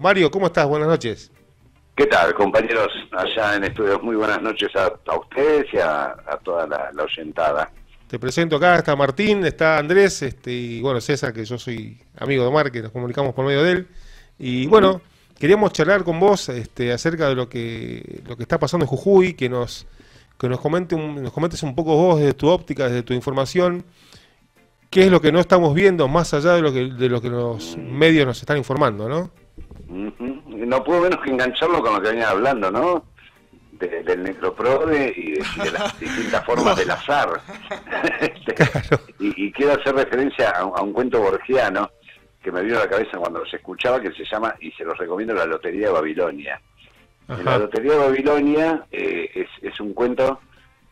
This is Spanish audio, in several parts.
Mario, ¿cómo estás? Buenas noches. ¿Qué tal, compañeros? Allá en estudios, muy buenas noches a, ustedes y a, toda la, oyentada. Te presento acá, está Martín, está Andrés, este, y bueno, César, que yo soy amigo de Omar, que nos comunicamos por medio de él. Y bueno, queríamos charlar con vos este, acerca de lo que, lo que está pasando en Jujuy, que nos, que nos, comente nos comentes un poco vos desde tu óptica, desde tu información, qué es lo que no estamos viendo más allá de lo que, de lo que los medios nos están informando, ¿no? No puedo menos que engancharlo con lo que venía hablando, ¿no? del necroprode y de, las distintas formas del azar. Este, y, quiero hacer referencia a, un cuento borgiano que me vino a la cabeza cuando se escuchaba, que se llama, y se los recomiendo, La Lotería de Babilonia. La Lotería de Babilonia eh, es, un cuento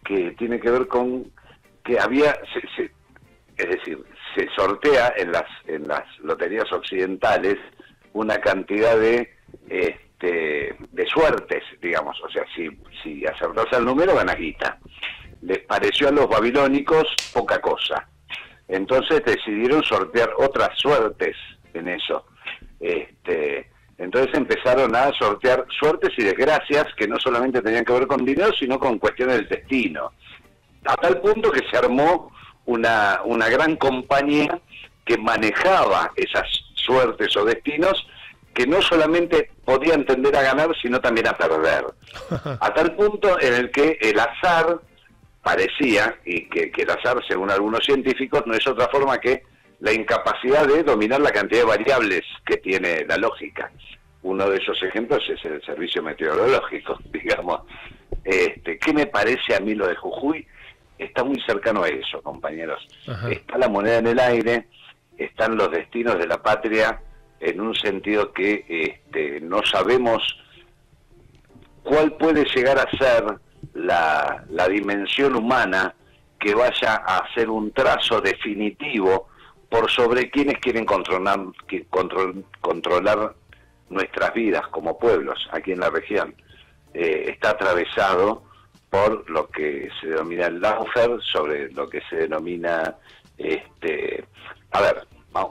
que tiene que ver con que había, es decir, se sortea en las, en las loterías occidentales una cantidad de este, de suertes, digamos, o sea, si, si acertás el número, ganas guita. Les pareció a los babilónicos poca cosa. Entonces decidieron sortear otras suertes en eso. Este, entonces empezaron a sortear suertes y desgracias que no solamente tenían que ver con dinero, sino con cuestiones del destino. A tal punto que se armó una, una gran compañía que manejaba esas suertes o destinos que no solamente podían tender a ganar, sino también a perder. A tal punto en el que el azar parecía, y que, el azar, según algunos científicos, no es otra forma que la incapacidad de dominar la cantidad de variables que tiene la lógica. Uno de esos ejemplos es el servicio meteorológico, digamos. Este, ¿Qué me parece a mí lo de Jujuy? Está muy cercano a eso, compañeros. Está la moneda en el aire, están los destinos de la patria en un sentido que este, no sabemos cuál puede llegar a ser la, dimensión humana que vaya a hacer un trazo definitivo por sobre quienes quieren controlar, controlar nuestras vidas como pueblos aquí en la región. Eh, está atravesado por lo que se denomina el Laufer, sobre lo que se denomina, este, a ver,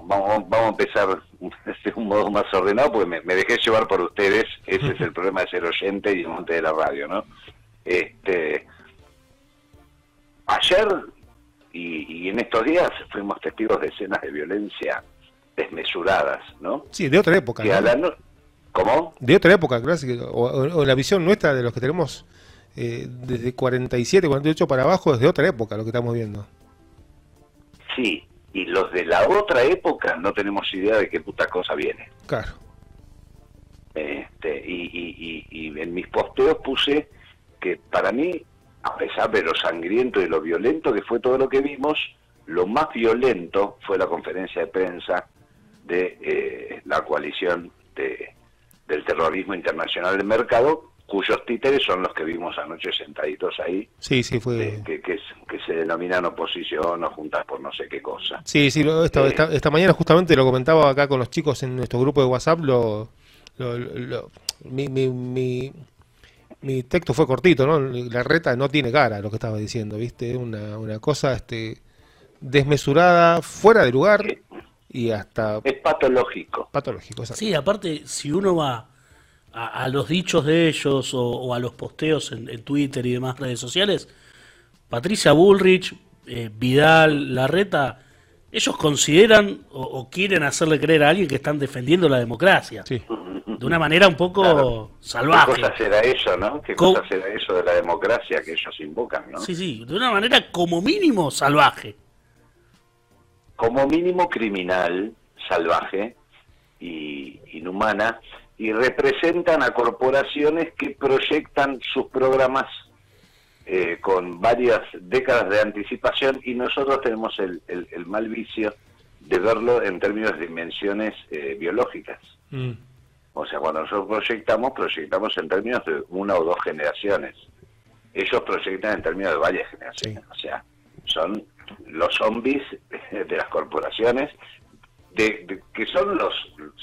vamos, vamos a empezar de un modo más ordenado, porque me, dejé llevar por ustedes, ese es el problema de ser oyente y monte de la radio, ¿no? Este, ayer y, en estos días fuimos testigos de escenas de violencia desmesuradas, ¿no? Sí, de otra época. ¿Cómo? De otra época, o, o, la visión nuestra de los que tenemos eh, desde 47, 48 para abajo, es de otra época lo que estamos viendo. Sí, y los de la otra época no tenemos idea de qué puta cosa viene. Claro. Este, y, y, en mis posteos puse que para mí, a pesar de lo sangriento y lo violento que fue todo lo que vimos, lo más violento fue la conferencia de prensa de eh, la coalición de, del terrorismo internacional del mercado, cuyos títeres son los que vimos anoche sentaditos ahí. Sí, sí, fue. que, que, se denominan oposición o juntas por no sé qué cosa. Sí, sí, esta, eh, esta, mañana justamente lo comentaba acá con los chicos en nuestro grupo de WhatsApp. Lo, mi, mi, mi, texto fue cortito, ¿no? La reta no tiene cara, lo que estaba diciendo, ¿viste? Una, una cosa este, desmesurada, fuera de lugar. Y hasta... Es patológico. Patológico, Sí, aparte, si uno va a, los dichos de ellos o, a los posteos en, Twitter y demás redes sociales, Patricia Bullrich, eh, Vidal, Larreta, ellos consideran o, quieren hacerle creer a alguien que están defendiendo la democracia. De una manera un poco salvaje. ¿Qué cosa será eso, no? ¿Qué cosa será eso de la democracia que ellos invocan, no? Sí, sí, de una manera como mínimo salvaje. Como mínimo criminal, salvaje y inhumana y representan a corporaciones que proyectan sus programas eh, con varias décadas de anticipación y nosotros tenemos el, el, mal vicio de verlo en términos de dimensiones eh, biológicas. Mm. O sea, cuando nosotros proyectamos, proyectamos en términos de una o dos generaciones. Ellos proyectan en términos de varias generaciones. O sea, son los zombies de las corporaciones, de, que son los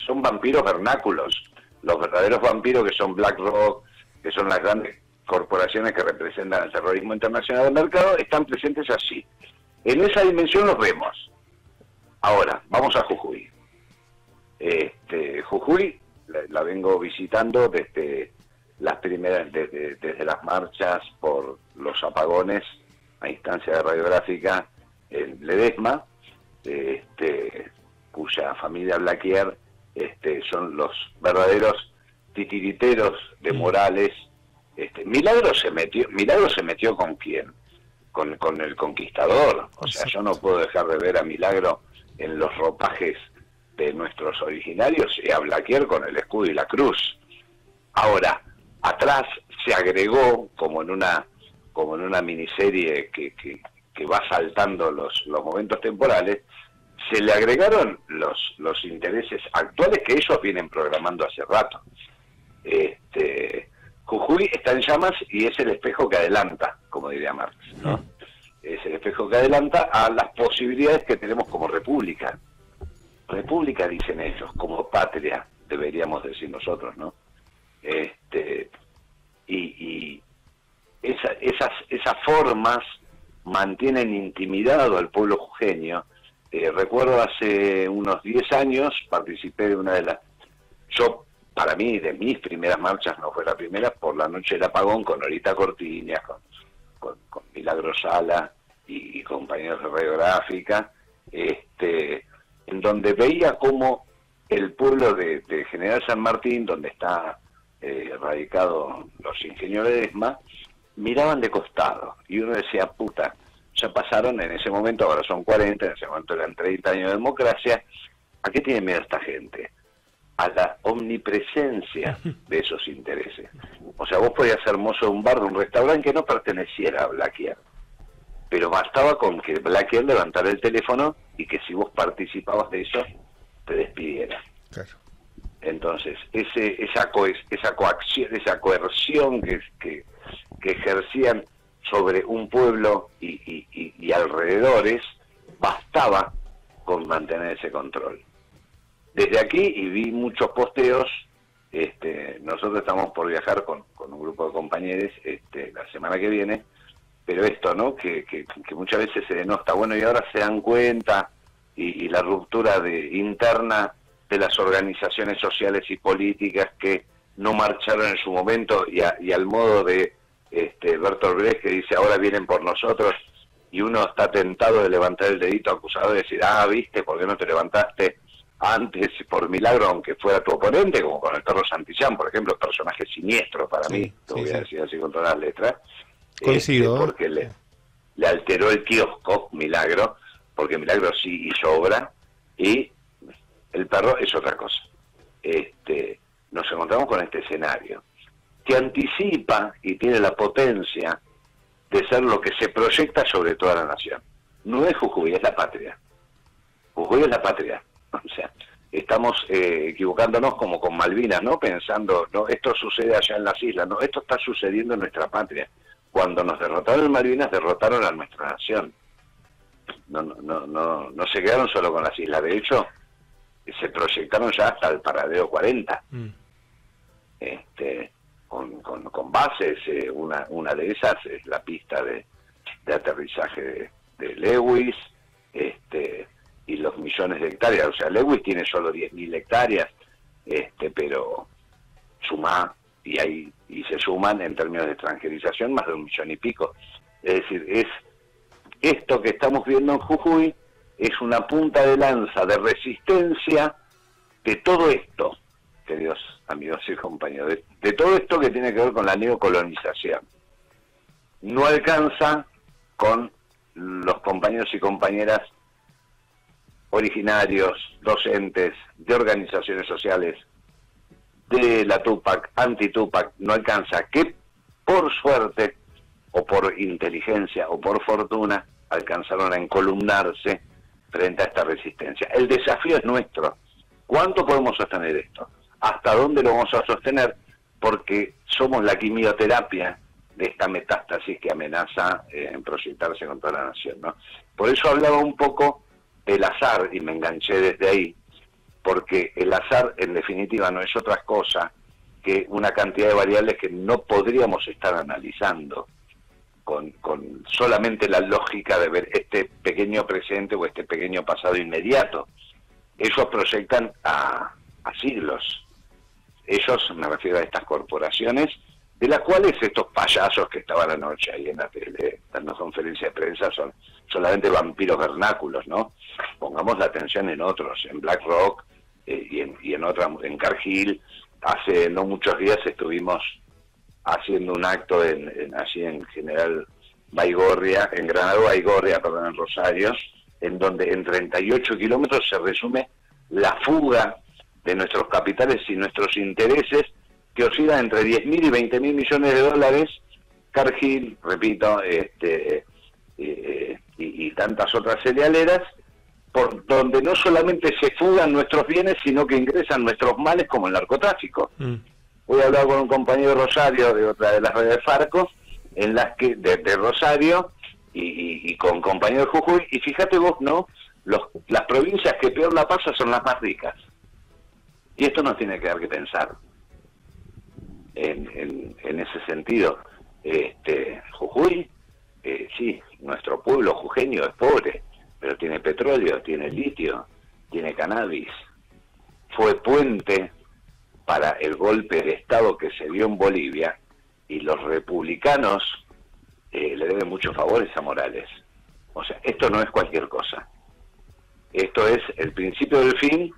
son vampiros vernáculos los verdaderos vampiros que son BlackRock, que son las grandes corporaciones que representan el terrorismo internacional del mercado, están presentes así. En esa dimensión los vemos. Ahora, vamos a Jujuy. Este, Jujuy, la, vengo visitando desde las primeras, desde, desde las marchas por los apagones a instancia de radiográfica en Ledesma, este, cuya familia Blaquier este, son los verdaderos titiriteros de. Morales. Este, Milagro se metió, Milagro se metió con quién? Con, con el conquistador. O sea, yo no puedo dejar de ver a Milagro en los ropajes de nuestros originarios y a Blaquier con el escudo y la cruz. Ahora, atrás se agregó, como en una, como en una miniserie que, que, que va saltando los, los momentos temporales, se le agregaron los, los intereses actuales que ellos vienen programando hace rato. Este, Jujuy está en llamas y es el espejo que adelanta, como diría Marx, ¿no? Es el espejo que adelanta a las posibilidades que tenemos como república. República dicen ellos, como patria, deberíamos decir nosotros, ¿no? Este, y, y esas, esas formas mantienen intimidado al pueblo jujeño eh, recuerdo hace unos 10 años participé de una de las... Yo, para mí, de mis primeras marchas, no fue la primera, por la noche del apagón con Norita Cortiña, con, con, Milagro Sala y, compañeros de radiográfica, este, en donde veía cómo el pueblo de, General San Martín, donde está eh, radicado los ingenieros de ESMA, miraban de costado y uno decía, puta, ya pasaron en ese momento, ahora son 40, en ese momento eran 30 años de democracia. ¿A qué tiene miedo esta gente? A la omnipresencia de esos intereses. O sea, vos podías ser mozo de un bar, de un restaurante que no perteneciera a Blackier. Pero bastaba con que Blackier levantara el teléfono y que si vos participabas de eso, te despidiera. Entonces, ese, esa, co esa coacción, esa coerción que, que, que ejercían sobre un pueblo y, y, alrededores, bastaba con mantener ese control. Desde aquí, y vi muchos posteos, este, nosotros estamos por viajar con, con un grupo de compañeros este, la semana que viene, pero esto, ¿no? Que, que, muchas veces se denota, bueno, y ahora se dan cuenta, y, la ruptura de, interna de las organizaciones sociales y políticas que no marcharon en su momento y, y al modo de este, Bertolt Brecht que dice ahora vienen por nosotros y uno está tentado de levantar el dedito acusado y decir, ah, viste, ¿por qué no te levantaste antes por milagro aunque fuera tu oponente, como con el perro Santillán, por ejemplo, personaje siniestro para mí, te voy a decir así con todas las letras. Coincido. Este, porque le, le alteró el kiosco, milagro, porque milagro sí hizo obra, y el perro es otra cosa. Este, nos encontramos con este escenario que anticipa y tiene la potencia de ser lo que se proyecta sobre toda la nación. No es Jujuy, es la patria. Jujuy es la patria. O sea, estamos eh, equivocándonos como con Malvinas, ¿no? Pensando, no, esto sucede allá en las islas, no, esto está sucediendo en nuestra patria. Cuando nos derrotaron en Malvinas, derrotaron a nuestra nación. No, no, no, no, no se quedaron solo con las islas, de hecho, se proyectaron ya hasta el paradeo 40. Mm. Este, con, bases, eh, una, una de esas es la pista de, aterrizaje de, Lewis, este, y los millones de hectáreas, o sea, Lewis tiene solo 10.000 hectáreas, este, pero suma y hay y se suman en términos de extranjerización más de un millón y pico. Es decir, es esto que estamos viendo en Jujuy es una punta de lanza de resistencia de todo esto, queridos amigos y compañeros, de, todo esto que tiene que ver con la neocolonización. No alcanza con los compañeros y compañeras originarios, docentes, de organizaciones sociales, de la Tupac, anti-Tupac, no alcanza, que por suerte, o por inteligencia, o por fortuna, alcanzaron a encolumnarse frente a esta resistencia. El desafío es nuestro. ¿Cuánto podemos sostener esto? Hasta dónde lo vamos a sostener, porque somos la quimioterapia de esta metástasis que amenaza eh, en proyectarse contra la nación. ¿no? Por eso hablaba un poco del azar y me enganché desde ahí, porque el azar en definitiva no es otra cosa que una cantidad de variables que no podríamos estar analizando con, solamente la lógica de ver este pequeño presente o este pequeño pasado inmediato. Ellos proyectan a siglos ellos, me refiero a estas corporaciones, de las cuales estos payasos que estaban anoche ahí en la tele dando conferencia de prensa son solamente vampiros vernáculos, ¿no? Pongamos la atención en otros, en BlackRock eh, y, en, y en otra, en Cargill. Hace no muchos días estuvimos haciendo un acto en, así en General Baigorria, en Granado Baigorria, perdón, en Rosario, en donde en 38 kilómetros se resume la fuga de nuestros capitales y nuestros intereses que oscilan entre 10.000 y 20.000 millones de dólares. Cargill, repito, este, eh, y, tantas otras cerealeras, por donde no solamente se fugan nuestros bienes, sino que ingresan nuestros males como el narcotráfico. Mm. Voy a hablar con un compañero de Rosario de otra de las redes de Farco, en las que de, Rosario y, con compañeros de Jujuy, y fíjate vos, ¿no? Los, las provincias que peor la pasa son las más ricas. Y esto nos tiene que dar que pensar en, en, ese sentido. Este, Jujuy, eh, sí, nuestro pueblo jujeño es pobre, pero tiene petróleo, tiene litio, tiene cannabis. Fue puente para el golpe de Estado que se dio en Bolivia y los republicanos eh, le deben muchos favores a Morales. O sea, esto no es cualquier cosa. Esto es el principio del fin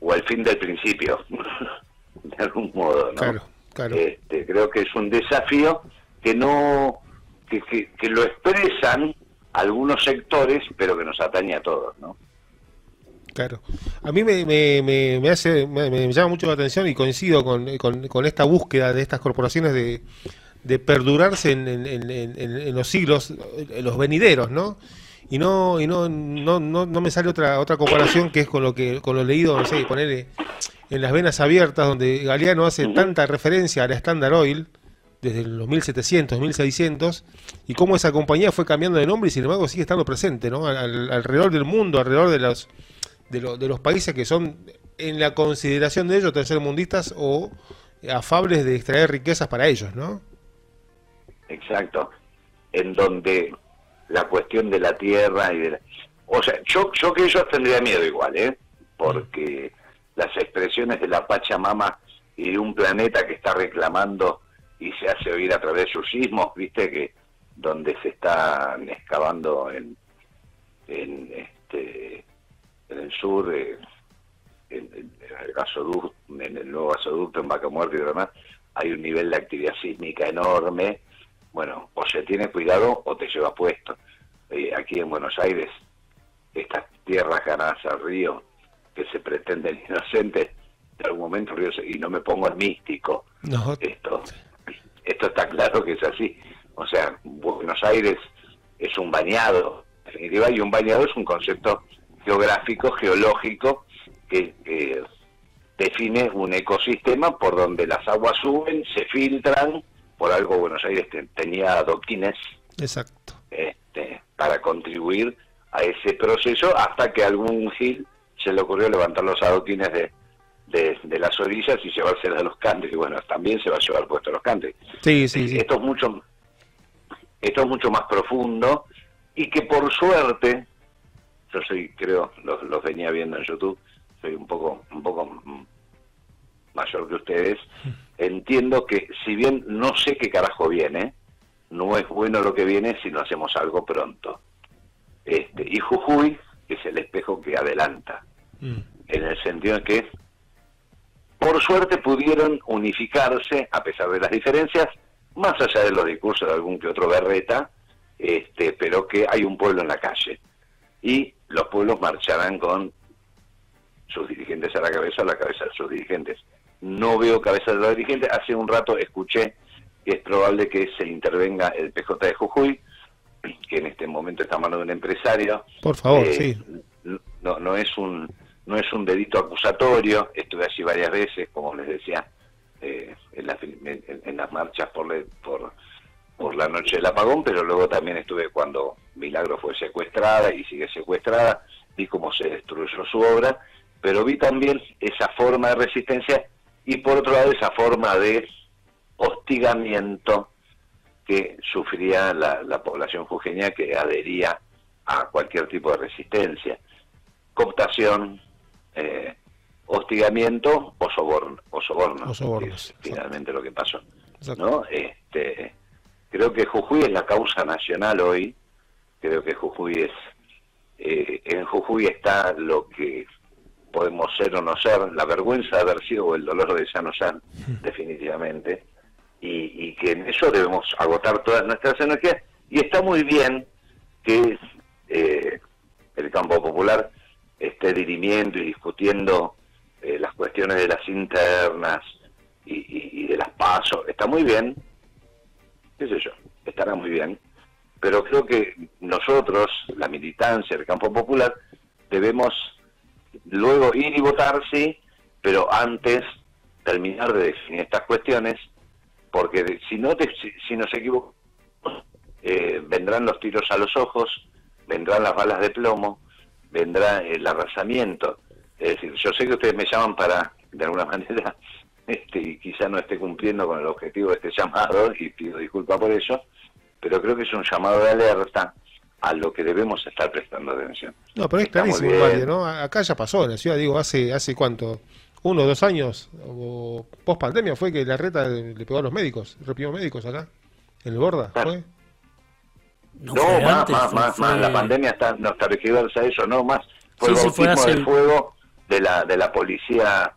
o el fin del principio, de algún modo, ¿no? Claro, claro. Este, creo que es un desafío que no que, que, lo expresan algunos sectores, pero que nos atañe a todos, ¿no? Claro. A mí me, me, me, hace, me, llama mucho la atención y coincido con, con, esta búsqueda de estas corporaciones de, de perdurarse en, en, en, los siglos, en los venideros, ¿no? Y no y no, no, no, no, me sale otra otra comparación que es con lo que con lo leído, no sé, ponerle en las venas abiertas, donde Galeano hace tanta referencia a la Standard Oil, desde los 1700, 1600, y cómo esa compañía fue cambiando de nombre y sin embargo sigue estando presente, ¿no? alrededor del mundo, alrededor de los, de, de, los países que son, en la consideración de ellos, tercermundistas o afables de extraer riquezas para ellos, ¿no? Exacto. En donde la cuestión de la tierra y de O sea, yo, yo que ellos tendría miedo igual, ¿eh? Porque las expresiones de la Pachamama y de un planeta que está reclamando y se hace oír a través de sus sismos, viste que donde se están excavando en, en este en el sur en, el gasoducto, en el nuevo gasoducto en Vaca Muerta y demás hay un nivel de actividad sísmica enorme bueno o se tiene cuidado o te lleva puesto eh, aquí en Buenos Aires estas tierras ganadas al río que se pretenden inocentes de algún momento río y no me pongo el místico esto esto está claro que es así. O sea, Buenos Aires es un bañado, en definitiva, y un bañado es un concepto geográfico, geológico, que define un ecosistema por donde las aguas suben, se filtran, por algo Buenos Aires tenía adoquines Exacto. Este, para contribuir a ese proceso hasta que algún gil se le ocurrió levantar los adoquines de, de, las orillas y llevarse de los cantes. Y bueno, también se va a llevar puesto los cantes. Sí, sí, sí. Esto es mucho, esto es mucho más profundo y que por suerte, yo soy, creo, los, venía viendo en YouTube, soy un poco, un poco mayor que ustedes, entiendo que si bien no sé qué carajo viene, no es bueno lo que viene si no hacemos algo pronto. Este, y Jujuy es el espejo que adelanta, mm. en el sentido de que por suerte pudieron unificarse a pesar de las diferencias, más allá de los discursos de algún que otro berreta, este, pero que hay un pueblo en la calle. Y los pueblos marcharán con sus dirigentes a la cabeza, a la cabeza de sus dirigentes. No veo cabeza de los dirigentes. Hace un rato escuché que es probable que se intervenga el PJ de Jujuy, que en este momento está a mano de un empresario. Por favor, eh, sí. No, no es un no es un delito acusatorio, estuve allí varias veces, como les decía, eh, en, las marchas por, por, por la noche del apagón, pero luego también estuve cuando Milagro fue secuestrada y sigue secuestrada, vi cómo se destruyó su obra, pero vi también esa forma de resistencia y por otro lado esa forma de hostigamiento que sufría la, la población jujeña que adhería a cualquier tipo de resistencia. Cooptación, eh, hostigamiento o soborno, o soborno, O sobornos, que es finalmente lo que pasó. ¿no? Este, creo que Jujuy es la causa nacional hoy, creo que Jujuy es, eh, en Jujuy está lo que podemos ser o no ser, la vergüenza de haber sido o el dolor de ya no ser, definitivamente, y, y que en eso debemos agotar todas nuestras energías, y está muy bien que eh, el campo popular esté dirimiendo y discutiendo eh, las cuestiones de las internas y, y- y de las pasos, está muy bien, qué sé yo, estará muy bien, pero creo que nosotros, la militancia, el campo popular, debemos luego ir y votar, sí, pero antes terminar de definir estas cuestiones, porque si no te- si, si nos equivocamos, eh, vendrán los tiros a los ojos, vendrán las balas de plomo, vendrá el arrasamiento. Es decir, yo sé que ustedes me llaman para, de alguna manera, este, y quizá no esté cumpliendo con el objetivo de este llamado, y pido disculpas por eso, pero creo que es un llamado de alerta a lo que debemos estar prestando atención. No, pero es clarísimo. Mario, ¿no? Acá ya pasó en la ciudad, digo, hace hace cuánto, uno o dos años, o post pandemia, fue que la reta le pegó a los médicos, reprimió médicos acá, en el Borda, Claro. ¿fue? No, No, fue más, antes, más, fue- más, más. fue- La pandemia está, no está a eso, no más. Fue Sí, el sí, fue bautismo hace- de fuego de la, de la policía,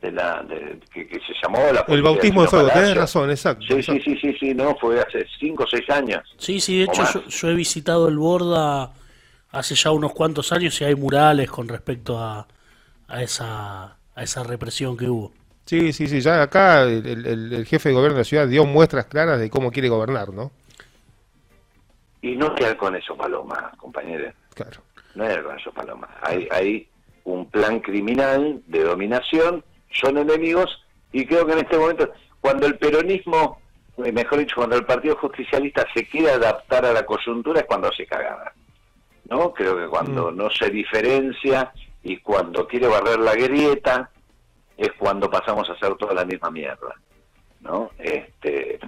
de la, de- que, que se llamó la El bautismo de fuego, tenés razón, exacto. Sí, sí, exacto. sí, sí, sí, no, fue hace cinco o seis años. Sí, sí, de hecho yo, yo he visitado el Borda hace ya unos cuantos años y hay murales con respecto a, a esa a esa represión que hubo. Sí, sí, sí, ya acá el, el- el- el jefe de gobierno de la ciudad dio muestras claras de cómo quiere gobernar, ¿no? Y no quedar con eso, Paloma, compañeros. Claro. No era con eso, Paloma. Hay, hay un plan criminal de dominación, son enemigos, y creo que en este momento, cuando el peronismo, eh, mejor dicho, cuando el Partido Justicialista se quiere adaptar a la coyuntura es cuando se cagada. ¿No? Creo que cuando no se diferencia y cuando quiere barrer la grieta es cuando pasamos a hacer toda la misma mierda. ¿No? Este,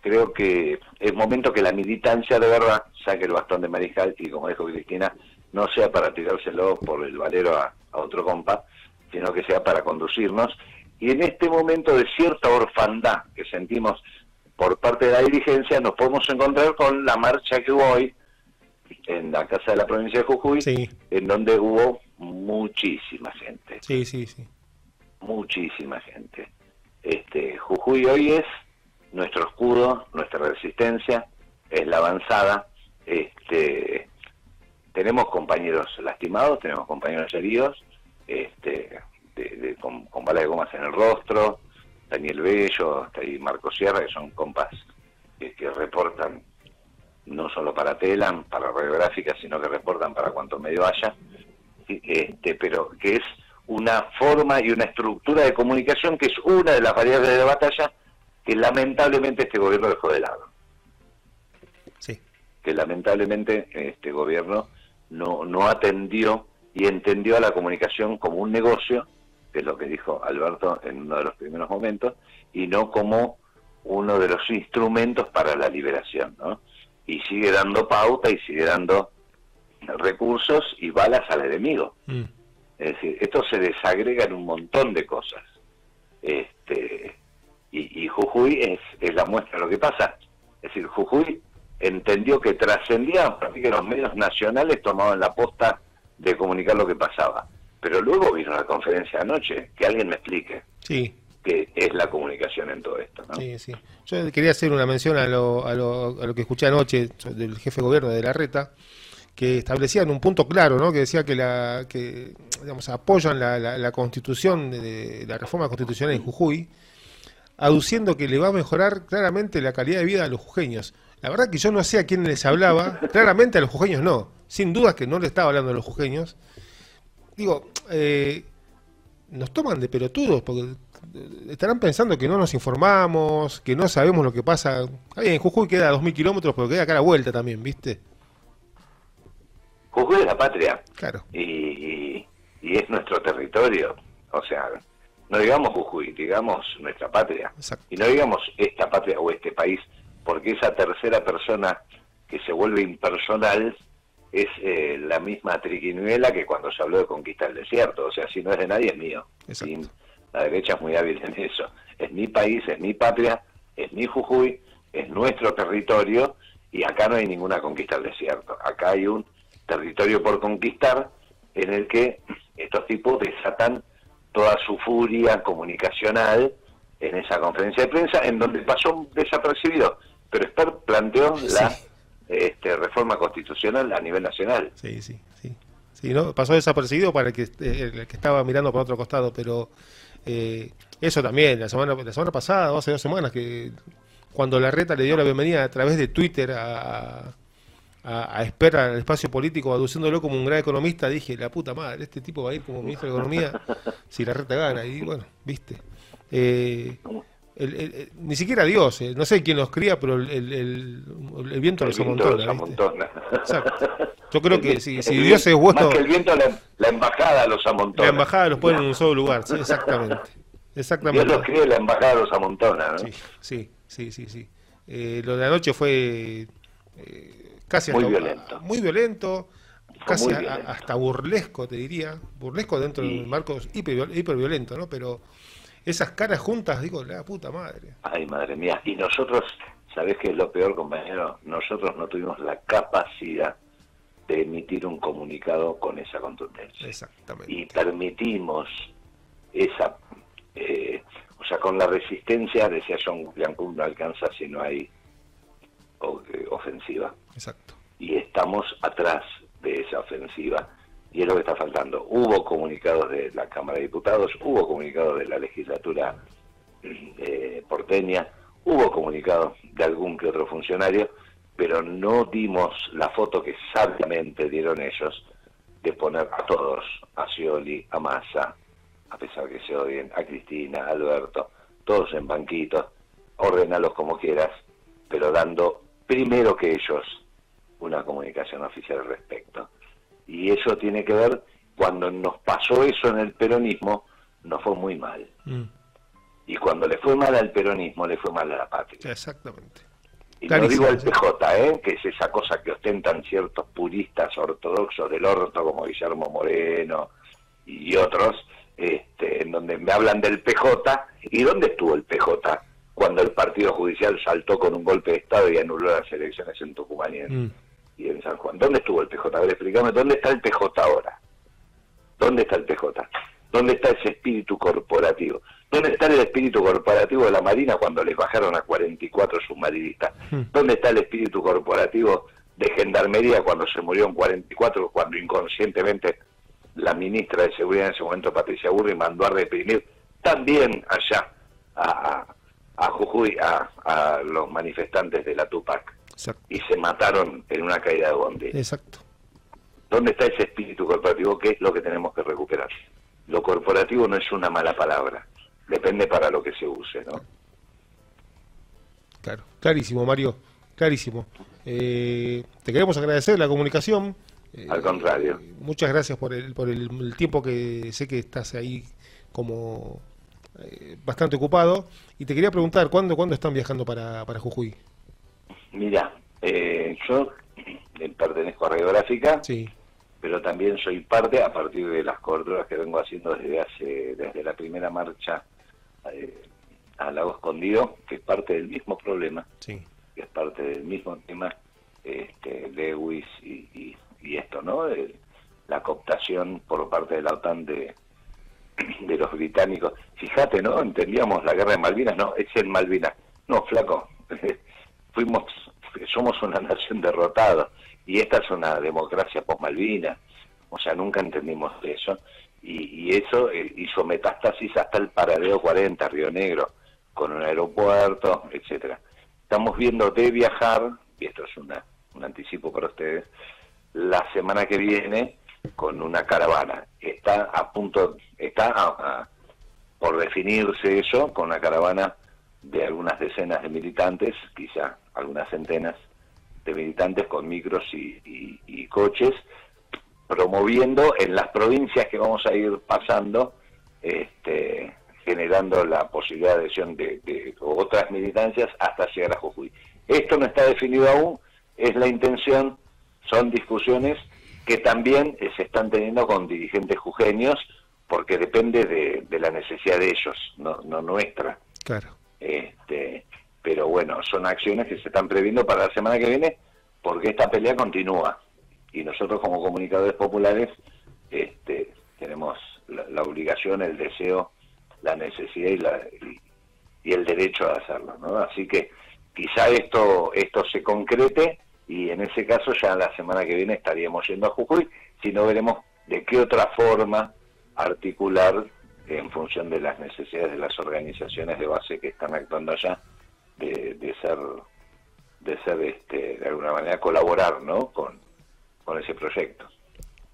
creo que es momento que la militancia de verdad saque el bastón de mariscal y como dijo Cristina, no sea para tirárselo por el valero a, a otro compa, sino que sea para conducirnos. Y en este momento de cierta orfandad que sentimos por parte de la dirigencia, nos podemos encontrar con la marcha que hubo hoy en la Casa de la Provincia de Jujuy, Sí, en donde hubo muchísima gente sí, sí, sí. muchísima gente. Este, Jujuy hoy es nuestro escudo, nuestra resistencia, es la avanzada. Este, tenemos compañeros lastimados, tenemos compañeros heridos, este, de- de- con, con balas de gomas en el rostro, Daniel Bello, hasta ahí Marco Sierra, que son compas que, que reportan no solo para Telam, para radiográfica, sino que reportan para cuanto medio haya este, pero que es una forma y una estructura de comunicación que es una de las variables de batalla que lamentablemente este gobierno dejó de lado. Sí. Que lamentablemente este gobierno no, no atendió y entendió a la comunicación como un negocio, que es lo que dijo Alberto en uno de los primeros momentos, y no como uno de los instrumentos para la liberación, ¿no? Y sigue dando pauta y sigue dando recursos y balas al enemigo. Mm. Es decir, esto se desagrega en un montón de cosas. Este, y, y Jujuy es, es la muestra de lo que pasa. Es decir, Jujuy entendió que trascendía a partir que los medios nacionales tomaban la posta de comunicar lo que pasaba. Pero luego vino la conferencia anoche, que alguien me explique Sí, qué es la comunicación en todo esto. ¿no? sí, sí. Yo quería hacer una mención a lo, a lo, a lo que escuché anoche del jefe de gobierno de la Reta, que establecían un punto claro, ¿no? Que decía que la que digamos apoyan la, la, la constitución de, de la reforma constitucional en Jujuy, aduciendo que le va a mejorar claramente la calidad de vida a los jujeños. La verdad que yo no sé a quién les hablaba, claramente a los jujeños no, sin duda que no le estaba hablando a los jujeños. Digo, eh, nos toman de pelotudos porque eh, estarán pensando que no nos informamos, que no sabemos lo que pasa. Bien, Jujuy queda a 2.000 kilómetros, pero queda acá a la vuelta también, ¿viste? Jujuy es la patria. Claro. y, y- y es nuestro territorio. O sea, no digamos Jujuy, digamos nuestra patria. Exacto. Y no digamos esta patria o este país, porque esa tercera persona que se vuelve impersonal es eh, la misma triquinuela que cuando se habló de conquista del desierto. O sea, si no es de nadie, es mío. la derecha es muy hábil en eso. Es mi país, es mi patria, es mi Jujuy, es nuestro territorio y acá no hay ninguna conquista del desierto. Acá hay un territorio por conquistar en el que estos tipos desatan toda su furia comunicacional en esa conferencia de prensa, en donde pasó desapercibido, pero Esper planteó la este, reforma constitucional a nivel nacional. Sí, sí, sí. sí ¿no? Pasó desapercibido para el que, eh, el que estaba mirando por otro costado, pero eh, eso también, la semana, la semana pasada, hace dos semanas, que cuando la reta le dio la bienvenida a través de Twitter a, a, al espacio político, aduciéndolo como un gran economista, dije, la puta madre, este tipo va a ir como ministro de Economía si la reta gana. Y bueno, viste. Eh, ni siquiera Dios, eh, no sé quién los cría, pero el, viento los amontona. Yo creo que si, Dios es bueno... Más que el viento, la, embajada los amontona. La embajada los pone en un solo lugar, sí, exactamente. exactamente. Dios los cría y la embajada los amontona, ¿no? Sí, sí, sí, sí. Eh, lo de anoche fue casi muy violento. Muy violento, casi hasta burlesco, te diría. Burlesco dentro de un marco hiper, hiperviolento, ¿no? Pero esas caras juntas, digo, la puta madre. Ay, madre mía. Y nosotros, ¿sabés qué es lo peor, compañero? Nosotros no tuvimos la capacidad de emitir un comunicado con esa contundencia. Exactamente. Y permitimos esa... Eh, o sea, con la resistencia, decía John William no alcanza si no hay eh, ofensiva. Exacto. Y estamos atrás de esa ofensiva y es lo que está faltando. Hubo comunicados de la Cámara de Diputados, hubo comunicados de la legislatura eh, porteña, hubo comunicados de algún que otro funcionario, pero no dimos la foto que sabiamente dieron ellos de poner a todos, a Scioli, a Massa, a pesar que se odien, a Cristina, a Alberto, todos en banquitos, ordenalos como quieras, pero dando primero que ellos una comunicación oficial al respecto. Y eso tiene que ver, cuando nos pasó eso en el peronismo, nos fue muy mal. Mm. Y cuando le fue mal al peronismo, le fue mal a la patria. Exactamente. Y no digo al PJ, ¿eh? que es esa cosa que ostentan ciertos puristas ortodoxos del orto, como Guillermo Moreno y otros, este, en donde me hablan del PJ. ¿Y dónde estuvo el PJ cuando el Partido Judicial saltó con un golpe de Estado y anuló las elecciones en Tucumán y en. San Juan. ¿Dónde estuvo el PJ? A ver, explícame, ¿dónde está el PJ ahora? ¿Dónde está el PJ? ¿Dónde está ese espíritu corporativo? ¿Dónde está el espíritu corporativo de la Marina cuando les bajaron a 44 submarinistas? Mm. ¿Dónde está el espíritu corporativo de Gendarmería cuando se murió en 44, cuando inconscientemente la ministra de Seguridad en ese momento, Patricia Burri, mandó a reprimir también allá a, a Jujuy a, los manifestantes de la Tupac y se mataron en una caída de bondi. Exacto. ¿Dónde está ese espíritu corporativo? ¿Qué es lo que tenemos que recuperar? Lo corporativo no es una mala palabra, depende para lo que se use, ¿no? Claro, clarísimo, Mario, clarísimo. Eh, te queremos agradecer la comunicación. Al contrario. Eh, muchas gracias por el, por el tiempo que sé que estás ahí como eh, bastante ocupado. Y te quería preguntar, ¿cuándo, ¿cuándo están viajando para, para Jujuy? Mira, eh, yo pertenezco a Radiográfica, sí. pero también soy parte a partir de las coberturas que vengo haciendo desde hace desde la primera marcha eh, al Lago Escondido, que es parte del mismo problema, sí. que es parte del mismo tema, este, Lewis y, y, esto, ¿no? la cooptación por parte de la OTAN de, de los británicos. Fíjate, ¿no? Entendíamos la guerra de Malvinas, no, es en Malvinas. No, flaco, fuimos, somos una nación derrotada y esta es una democracia post-Malvinas. O sea, nunca entendimos eso. Y, eso eh, hizo metástasis hasta el paradeo 40, Río Negro, con un aeropuerto, etcétera. Estamos viendo de viajar, y esto es una, un anticipo para ustedes, la semana que viene con una caravana. Está a punto, está por definirse eso, con una caravana de algunas decenas de militantes, quizá algunas centenas de militantes con micros y, coches, promoviendo en las provincias que vamos a ir pasando, este, generando la posibilidad de adhesión de, de otras militancias hasta llegar a Jujuy. Esto no está definido aún, es la intención son discusiones que también eh, se están teniendo con dirigentes jujeños porque depende de, la necesidad de ellos, no, no nuestra. Claro. Este, pero bueno, son acciones que se están previendo para la semana que viene porque esta pelea continúa y nosotros como comunicadores populares este, tenemos la, obligación, el deseo, la necesidad y, la, y, el derecho a hacerlo, ¿no? Así que quizá esto esto se concrete y en ese caso ya la semana que viene estaríamos yendo a Jujuy, si no veremos de qué otra forma articular en función de las necesidades de las organizaciones de base que están actuando allá de, de ser de ser este de alguna manera colaborar ¿no? con, con ese proyecto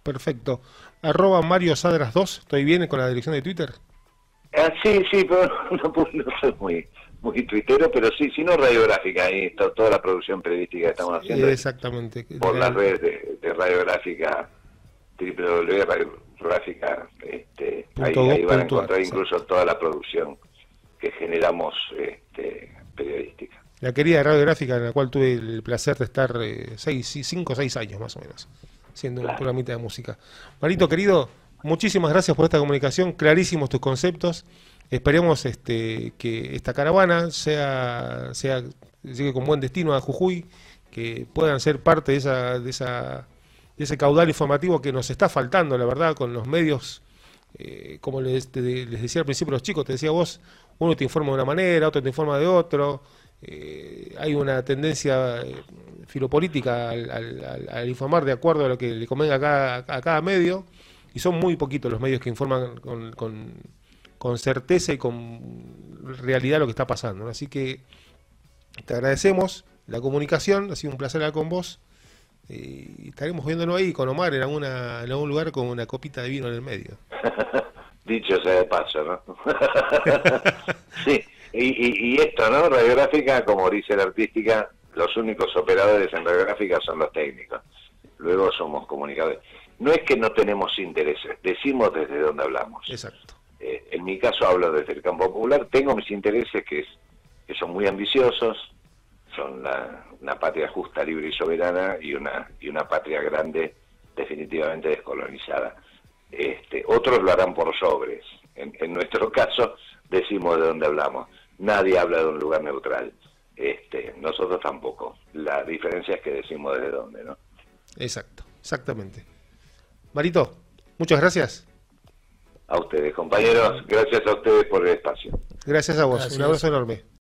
perfecto arroba Mario Sadras 2 estoy bien con la dirección de Twitter ah, sí sí pero no, no soy muy muy tuitero, pero sí, sí no radiográfica, ahí está toda la producción periodística que estamos haciendo. exactamente. Por las redes de, radiográfica, www.radiográfica, este, ahí, van a encontrar incluso toda la producción que generamos este, periodística. La querida radiográfica en la cual tuve el placer de estar eh, seis, cinco o seis años más o menos, siendo un programita de música. Marito, querido, muchísimas gracias por esta comunicación, clarísimos tus conceptos. Esperemos este, que esta caravana sea, sea llegue con buen destino a Jujuy, que puedan ser parte de, esa, de, esa, de ese caudal informativo que nos está faltando, la verdad, con los medios, eh, como les, les, decía al principio los chicos, te decía vos, uno te informa de una manera, otro te informa de otro, eh, hay una tendencia eh, filopolítica al, informar de acuerdo a lo que le convenga a cada, medio, y son muy poquitos los medios que informan con, certeza y con realidad lo que está pasando. Así que te agradecemos la comunicación, ha sido un placer hablar con vos. y estaremos viéndolo ahí con Omar en, alguna, en algún lugar con una copita de vino en el medio. Dicho sea de paso, ¿no? sí, y, y, esto, ¿no? Radiográfica, como dice la artística, los únicos operadores en radiográfica son los técnicos. Luego somos comunicadores. No es que no tenemos intereses, decimos desde dónde hablamos. Exacto. Eh, en mi caso hablo desde el campo popular, tengo mis intereses que, es, que son muy ambiciosos, son una patria justa, libre y soberana y una, y una patria grande definitivamente descolonizada. Este, otros lo harán por sobres. En, nuestro caso decimos de dónde hablamos. Nadie habla de un lugar neutral. Este, nosotros tampoco. La diferencia es que decimos desde dónde, ¿no? Exacto, exactamente. Marito, muchas gracias a ustedes, compañeros. Gracias a ustedes por el espacio. Gracias a vos. Un abrazo enorme.